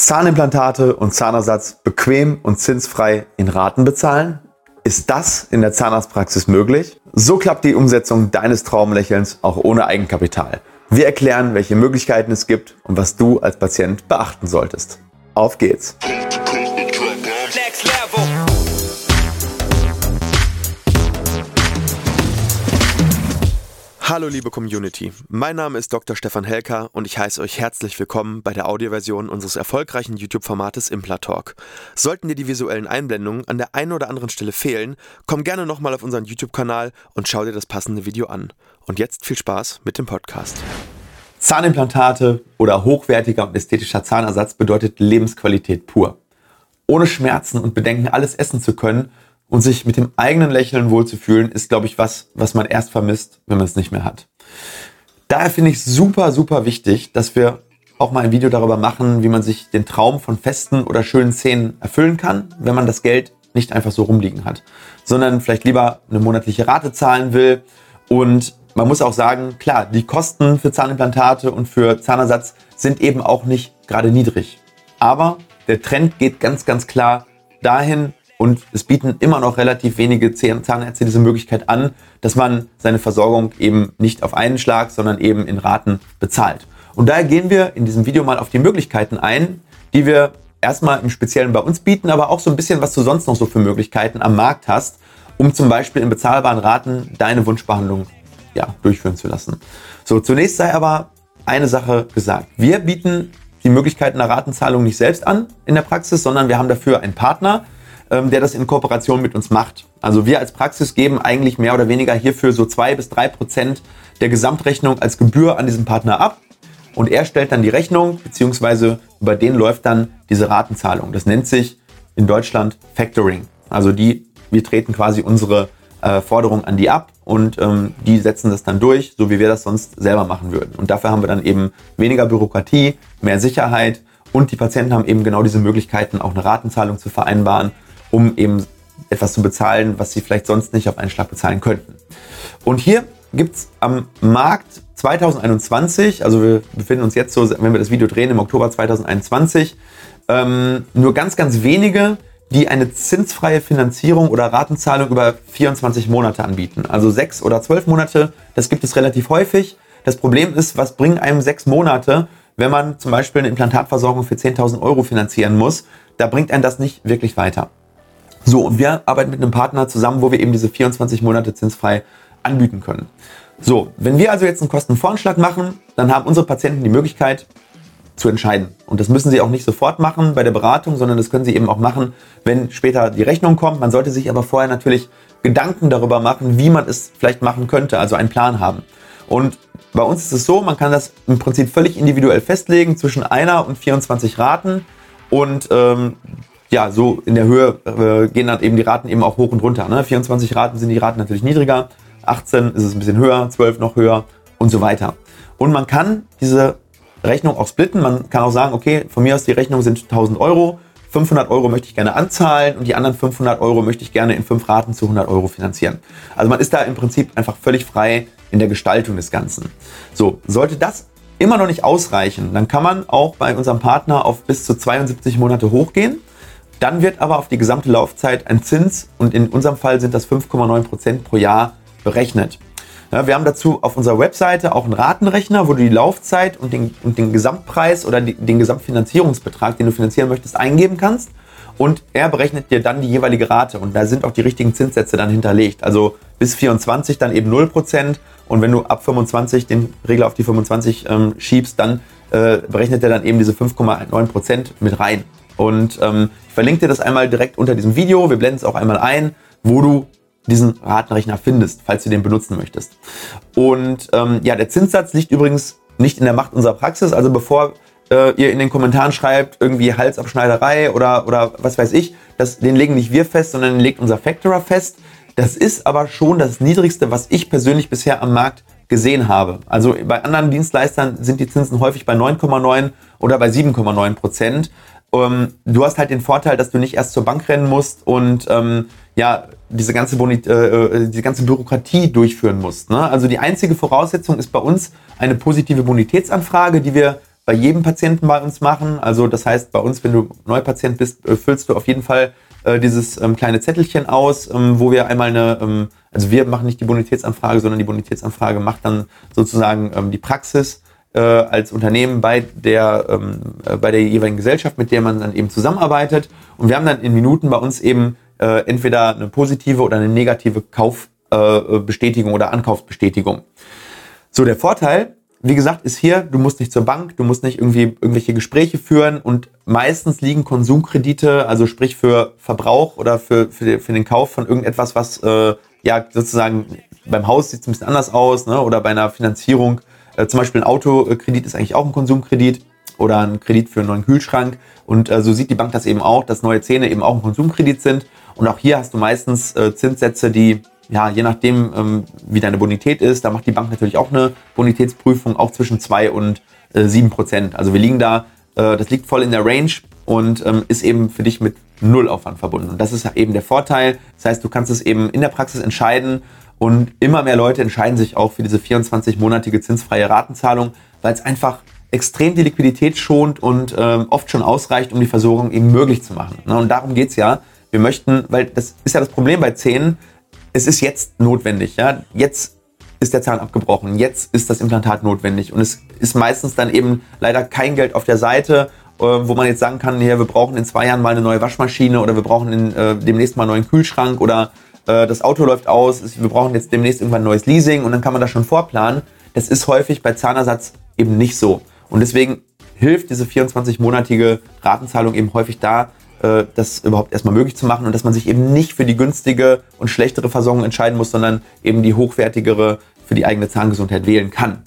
Zahnimplantate und Zahnersatz bequem und zinsfrei in Raten bezahlen? Ist das in der Zahnarztpraxis möglich? So klappt die Umsetzung deines Traumlächelns auch ohne Eigenkapital. Wir erklären, welche Möglichkeiten es gibt und was du als Patient beachten solltest. Auf geht's! Hallo liebe Community, mein Name ist Dr. Stefan Helker und ich heiße euch herzlich willkommen bei der Audioversion unseres erfolgreichen YouTube-Formates Implatalk. Sollten dir die visuellen Einblendungen an der einen oder anderen Stelle fehlen, komm gerne nochmal auf unseren YouTube-Kanal und schau dir das passende Video an. Und jetzt viel Spaß mit dem Podcast. Zahnimplantate oder hochwertiger und ästhetischer Zahnersatz bedeutet Lebensqualität pur. Ohne Schmerzen und Bedenken alles essen zu können und sich mit dem eigenen Lächeln wohlzufühlen, ist, glaube ich, was, was man erst vermisst, wenn man es nicht mehr hat. Daher finde ich super, super wichtig, dass wir auch mal ein Video darüber machen, wie man sich den Traum von festen oder schönen Szenen erfüllen kann, wenn man das Geld nicht einfach so rumliegen hat, sondern vielleicht lieber eine monatliche Rate zahlen will. Und man muss auch sagen, klar, die Kosten für Zahnimplantate und für Zahnersatz sind eben auch nicht gerade niedrig. Aber der Trend geht ganz, ganz klar dahin, und es bieten immer noch relativ wenige Zahnärzte diese Möglichkeit an, dass man seine Versorgung eben nicht auf einen Schlag, sondern eben in Raten bezahlt. Und daher gehen wir in diesem Video mal auf die Möglichkeiten ein, die wir erstmal im Speziellen bei uns bieten, aber auch so ein bisschen, was du sonst noch so für Möglichkeiten am Markt hast, um zum Beispiel in bezahlbaren Raten deine Wunschbehandlung ja, durchführen zu lassen. So, zunächst sei aber eine Sache gesagt. Wir bieten die Möglichkeiten der Ratenzahlung nicht selbst an in der Praxis, sondern wir haben dafür einen Partner, ähm, der das in Kooperation mit uns macht. Also wir als Praxis geben eigentlich mehr oder weniger hierfür so zwei bis drei Prozent der Gesamtrechnung als Gebühr an diesen Partner ab. Und er stellt dann die Rechnung, beziehungsweise über den läuft dann diese Ratenzahlung. Das nennt sich in Deutschland Factoring. Also die, wir treten quasi unsere äh, Forderung an die ab und ähm, die setzen das dann durch, so wie wir das sonst selber machen würden. Und dafür haben wir dann eben weniger Bürokratie, mehr Sicherheit und die Patienten haben eben genau diese Möglichkeiten, auch eine Ratenzahlung zu vereinbaren um eben etwas zu bezahlen, was sie vielleicht sonst nicht auf einen Schlag bezahlen könnten. Und hier gibt es am Markt 2021, also wir befinden uns jetzt so, wenn wir das Video drehen, im Oktober 2021, ähm, nur ganz, ganz wenige, die eine zinsfreie Finanzierung oder Ratenzahlung über 24 Monate anbieten. Also sechs oder zwölf Monate, das gibt es relativ häufig. Das Problem ist, was bringen einem sechs Monate, wenn man zum Beispiel eine Implantatversorgung für 10.000 Euro finanzieren muss? Da bringt einen das nicht wirklich weiter. So, und wir arbeiten mit einem Partner zusammen, wo wir eben diese 24 Monate zinsfrei anbieten können. So, wenn wir also jetzt einen Kostenvoranschlag machen, dann haben unsere Patienten die Möglichkeit zu entscheiden. Und das müssen sie auch nicht sofort machen bei der Beratung, sondern das können sie eben auch machen, wenn später die Rechnung kommt. Man sollte sich aber vorher natürlich Gedanken darüber machen, wie man es vielleicht machen könnte, also einen Plan haben. Und bei uns ist es so, man kann das im Prinzip völlig individuell festlegen zwischen einer und 24 Raten. Und ähm, ja, so in der Höhe äh, gehen dann eben die Raten eben auch hoch und runter. Ne? 24 Raten sind die Raten natürlich niedriger, 18 ist es ein bisschen höher, 12 noch höher und so weiter. Und man kann diese Rechnung auch splitten. Man kann auch sagen, okay, von mir aus die Rechnung sind 1000 Euro, 500 Euro möchte ich gerne anzahlen und die anderen 500 Euro möchte ich gerne in fünf Raten zu 100 Euro finanzieren. Also man ist da im Prinzip einfach völlig frei in der Gestaltung des Ganzen. So, sollte das immer noch nicht ausreichen, dann kann man auch bei unserem Partner auf bis zu 72 Monate hochgehen. Dann wird aber auf die gesamte Laufzeit ein Zins und in unserem Fall sind das 5,9 Prozent pro Jahr berechnet. Ja, wir haben dazu auf unserer Webseite auch einen Ratenrechner, wo du die Laufzeit und den, und den Gesamtpreis oder die, den Gesamtfinanzierungsbetrag, den du finanzieren möchtest, eingeben kannst. Und er berechnet dir dann die jeweilige Rate. Und da sind auch die richtigen Zinssätze dann hinterlegt. Also bis 24 dann eben 0%. Und wenn du ab 25 den Regler auf die 25 ähm, schiebst, dann äh, berechnet er dann eben diese 5,9% mit rein. Und ähm, ich verlinke dir das einmal direkt unter diesem Video. Wir blenden es auch einmal ein, wo du diesen Ratenrechner findest, falls du den benutzen möchtest. Und ähm, ja, der Zinssatz liegt übrigens nicht in der Macht unserer Praxis. Also bevor äh, ihr in den Kommentaren schreibt, irgendwie Halsabschneiderei oder, oder was weiß ich, das, den legen nicht wir fest, sondern den legt unser Factorer fest. Das ist aber schon das Niedrigste, was ich persönlich bisher am Markt gesehen habe. Also bei anderen Dienstleistern sind die Zinsen häufig bei 9,9 oder bei 7,9 Prozent. Ähm, du hast halt den Vorteil, dass du nicht erst zur Bank rennen musst und ähm, ja, diese ganze, Bonit äh, äh, diese ganze Bürokratie durchführen musst. Ne? Also die einzige Voraussetzung ist bei uns eine positive Bonitätsanfrage, die wir bei jedem Patienten bei uns machen. Also das heißt, bei uns, wenn du Neupatient bist, äh, füllst du auf jeden Fall äh, dieses ähm, kleine Zettelchen aus, ähm, wo wir einmal eine, ähm, also wir machen nicht die Bonitätsanfrage, sondern die Bonitätsanfrage macht dann sozusagen ähm, die Praxis äh, als Unternehmen bei der, ähm, äh, bei der jeweiligen Gesellschaft, mit der man dann eben zusammenarbeitet. Und wir haben dann in Minuten bei uns eben äh, entweder eine positive oder eine negative Kaufbestätigung äh, oder Ankaufsbestätigung. So, der Vorteil wie gesagt, ist hier, du musst nicht zur Bank, du musst nicht irgendwie irgendwelche Gespräche führen und meistens liegen Konsumkredite, also sprich für Verbrauch oder für, für, für den Kauf von irgendetwas, was äh, ja sozusagen beim Haus sieht es ein bisschen anders aus ne? oder bei einer Finanzierung, äh, zum Beispiel ein Autokredit ist eigentlich auch ein Konsumkredit oder ein Kredit für einen neuen Kühlschrank und äh, so sieht die Bank das eben auch, dass neue Zähne eben auch ein Konsumkredit sind und auch hier hast du meistens äh, Zinssätze, die ja, je nachdem, ähm, wie deine Bonität ist, da macht die Bank natürlich auch eine Bonitätsprüfung, auch zwischen 2 und äh, 7 Prozent. Also wir liegen da, äh, das liegt voll in der Range und ähm, ist eben für dich mit null Aufwand verbunden. Und das ist eben der Vorteil. Das heißt, du kannst es eben in der Praxis entscheiden und immer mehr Leute entscheiden sich auch für diese 24-monatige zinsfreie Ratenzahlung, weil es einfach extrem die Liquidität schont und ähm, oft schon ausreicht, um die Versorgung eben möglich zu machen. Ne? Und darum geht's ja. Wir möchten, weil das ist ja das Problem bei Zähnen, es ist jetzt notwendig. Ja? Jetzt ist der Zahn abgebrochen, jetzt ist das Implantat notwendig. Und es ist meistens dann eben leider kein Geld auf der Seite, äh, wo man jetzt sagen kann, hier, wir brauchen in zwei Jahren mal eine neue Waschmaschine oder wir brauchen in, äh, demnächst mal einen neuen Kühlschrank oder äh, das Auto läuft aus, wir brauchen jetzt demnächst irgendwann ein neues Leasing und dann kann man das schon vorplanen. Das ist häufig bei Zahnersatz eben nicht so. Und deswegen hilft diese 24-monatige Ratenzahlung eben häufig da, äh, das überhaupt erstmal möglich zu machen und dass man sich eben nicht für die günstige und schlechtere Versorgung entscheiden muss, sondern eben die hochwertigere für die eigene Zahngesundheit wählen kann.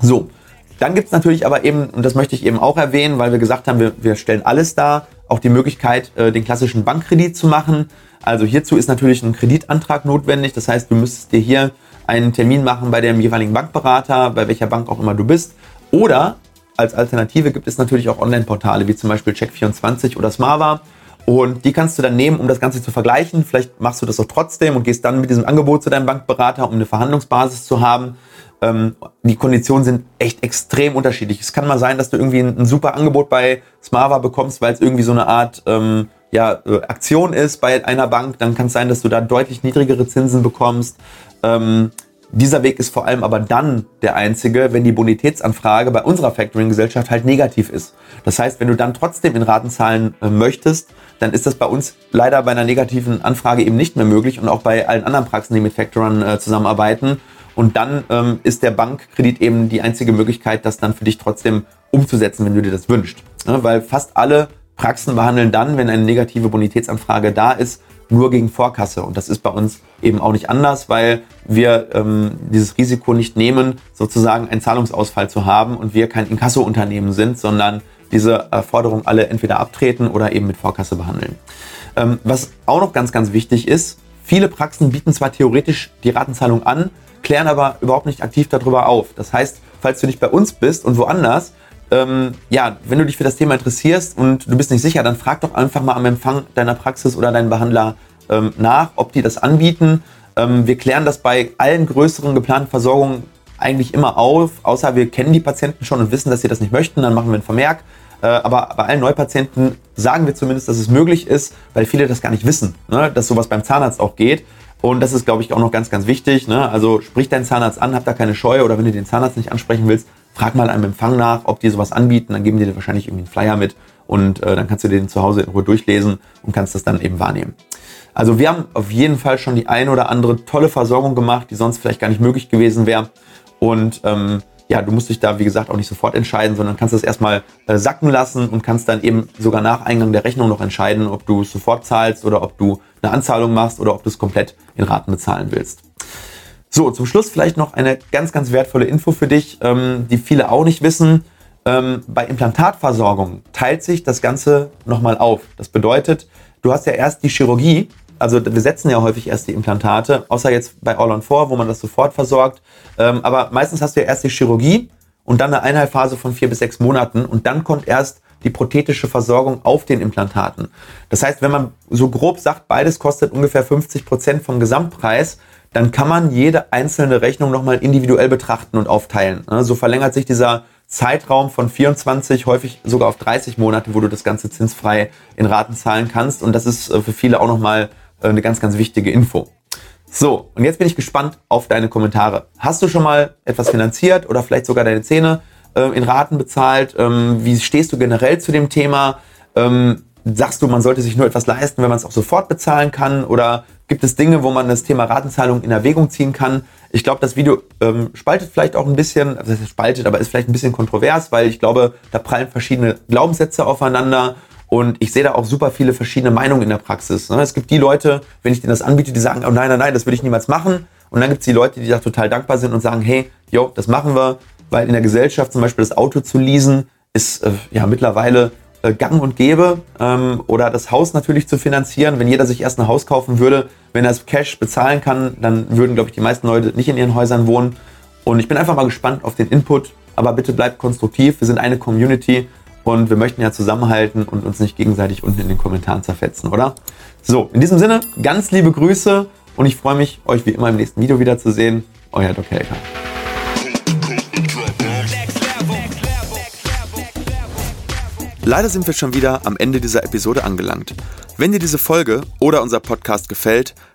So, dann gibt es natürlich aber eben, und das möchte ich eben auch erwähnen, weil wir gesagt haben, wir, wir stellen alles dar, auch die Möglichkeit, äh, den klassischen Bankkredit zu machen. Also hierzu ist natürlich ein Kreditantrag notwendig. Das heißt, du müsstest dir hier einen Termin machen bei dem jeweiligen Bankberater, bei welcher Bank auch immer du bist. Oder als Alternative gibt es natürlich auch Online-Portale wie zum Beispiel Check24 oder Smava. Und die kannst du dann nehmen, um das Ganze zu vergleichen. Vielleicht machst du das auch trotzdem und gehst dann mit diesem Angebot zu deinem Bankberater, um eine Verhandlungsbasis zu haben. Ähm, die Konditionen sind echt extrem unterschiedlich. Es kann mal sein, dass du irgendwie ein, ein super Angebot bei Smava bekommst, weil es irgendwie so eine Art ähm, ja, äh, Aktion ist bei einer Bank. Dann kann es sein, dass du da deutlich niedrigere Zinsen bekommst. Ähm, dieser Weg ist vor allem aber dann der einzige, wenn die Bonitätsanfrage bei unserer Factoring-Gesellschaft halt negativ ist. Das heißt, wenn du dann trotzdem in Raten zahlen äh, möchtest, dann ist das bei uns leider bei einer negativen Anfrage eben nicht mehr möglich und auch bei allen anderen Praxen, die mit Factorern äh, zusammenarbeiten. Und dann ähm, ist der Bankkredit eben die einzige Möglichkeit, das dann für dich trotzdem umzusetzen, wenn du dir das wünschst. Ja, weil fast alle Praxen behandeln dann, wenn eine negative Bonitätsanfrage da ist, nur gegen Vorkasse. Und das ist bei uns eben auch nicht anders, weil wir ähm, dieses Risiko nicht nehmen, sozusagen einen Zahlungsausfall zu haben und wir kein Inkasso-Unternehmen sind, sondern diese äh, Forderungen alle entweder abtreten oder eben mit Vorkasse behandeln. Ähm, was auch noch ganz, ganz wichtig ist, viele Praxen bieten zwar theoretisch die Ratenzahlung an, klären aber überhaupt nicht aktiv darüber auf. Das heißt, falls du nicht bei uns bist und woanders, ähm, ja, wenn du dich für das Thema interessierst und du bist nicht sicher, dann frag doch einfach mal am Empfang deiner Praxis oder deinen Behandler ähm, nach, ob die das anbieten. Ähm, wir klären das bei allen größeren geplanten Versorgungen eigentlich immer auf, außer wir kennen die Patienten schon und wissen, dass sie das nicht möchten, dann machen wir einen Vermerk. Äh, aber bei allen Neupatienten sagen wir zumindest, dass es möglich ist, weil viele das gar nicht wissen, ne? dass sowas beim Zahnarzt auch geht. Und das ist, glaube ich, auch noch ganz, ganz wichtig. Ne? Also sprich deinen Zahnarzt an, hab da keine Scheu oder wenn du den Zahnarzt nicht ansprechen willst, frag mal einem Empfang nach, ob die sowas anbieten. Dann geben die dir wahrscheinlich irgendwie einen Flyer mit und äh, dann kannst du den zu Hause in Ruhe durchlesen und kannst das dann eben wahrnehmen. Also wir haben auf jeden Fall schon die ein oder andere tolle Versorgung gemacht, die sonst vielleicht gar nicht möglich gewesen wäre. Und ähm, ja, du musst dich da, wie gesagt, auch nicht sofort entscheiden, sondern kannst das erstmal äh, sacken lassen und kannst dann eben sogar nach Eingang der Rechnung noch entscheiden, ob du es sofort zahlst oder ob du eine Anzahlung machst oder ob du es komplett in Raten bezahlen willst. So, zum Schluss vielleicht noch eine ganz, ganz wertvolle Info für dich, ähm, die viele auch nicht wissen. Ähm, bei Implantatversorgung teilt sich das Ganze nochmal auf. Das bedeutet, du hast ja erst die Chirurgie, also wir setzen ja häufig erst die Implantate, außer jetzt bei All on 4, wo man das sofort versorgt. Ähm, aber meistens hast du ja erst die Chirurgie und dann eine Einheilphase von vier bis sechs Monaten und dann kommt erst die prothetische Versorgung auf den Implantaten. Das heißt, wenn man so grob sagt, beides kostet ungefähr 50 Prozent vom Gesamtpreis, dann kann man jede einzelne Rechnung nochmal individuell betrachten und aufteilen. So verlängert sich dieser Zeitraum von 24, häufig sogar auf 30 Monate, wo du das Ganze zinsfrei in Raten zahlen kannst. Und das ist äh, für viele auch nochmal eine ganz, ganz wichtige Info. So, und jetzt bin ich gespannt auf deine Kommentare. Hast du schon mal etwas finanziert oder vielleicht sogar deine Zähne äh, in Raten bezahlt? Ähm, wie stehst du generell zu dem Thema? Ähm, sagst du, man sollte sich nur etwas leisten, wenn man es auch sofort bezahlen kann? Oder gibt es Dinge, wo man das Thema Ratenzahlung in Erwägung ziehen kann? Ich glaube, das Video ähm, spaltet vielleicht auch ein bisschen, also spaltet, aber ist vielleicht ein bisschen kontrovers, weil ich glaube, da prallen verschiedene Glaubenssätze aufeinander und ich sehe da auch super viele verschiedene Meinungen in der Praxis. Ne? Es gibt die Leute, wenn ich denen das anbiete, die sagen, oh nein, nein, nein, das würde ich niemals machen. Und dann gibt es die Leute, die da total dankbar sind und sagen, hey, yo, das machen wir, weil in der Gesellschaft zum Beispiel das Auto zu leasen ist äh, ja mittlerweile äh, gang und gäbe. Ähm, oder das Haus natürlich zu finanzieren. Wenn jeder sich erst ein Haus kaufen würde, wenn er es Cash bezahlen kann, dann würden, glaube ich, die meisten Leute nicht in ihren Häusern wohnen. Und ich bin einfach mal gespannt auf den Input. Aber bitte bleibt konstruktiv. Wir sind eine Community und wir möchten ja zusammenhalten und uns nicht gegenseitig unten in den Kommentaren zerfetzen, oder? So, in diesem Sinne, ganz liebe Grüße und ich freue mich, euch wie immer im nächsten Video wiederzusehen. Euer Doc Helker. Leider sind wir schon wieder am Ende dieser Episode angelangt. Wenn dir diese Folge oder unser Podcast gefällt,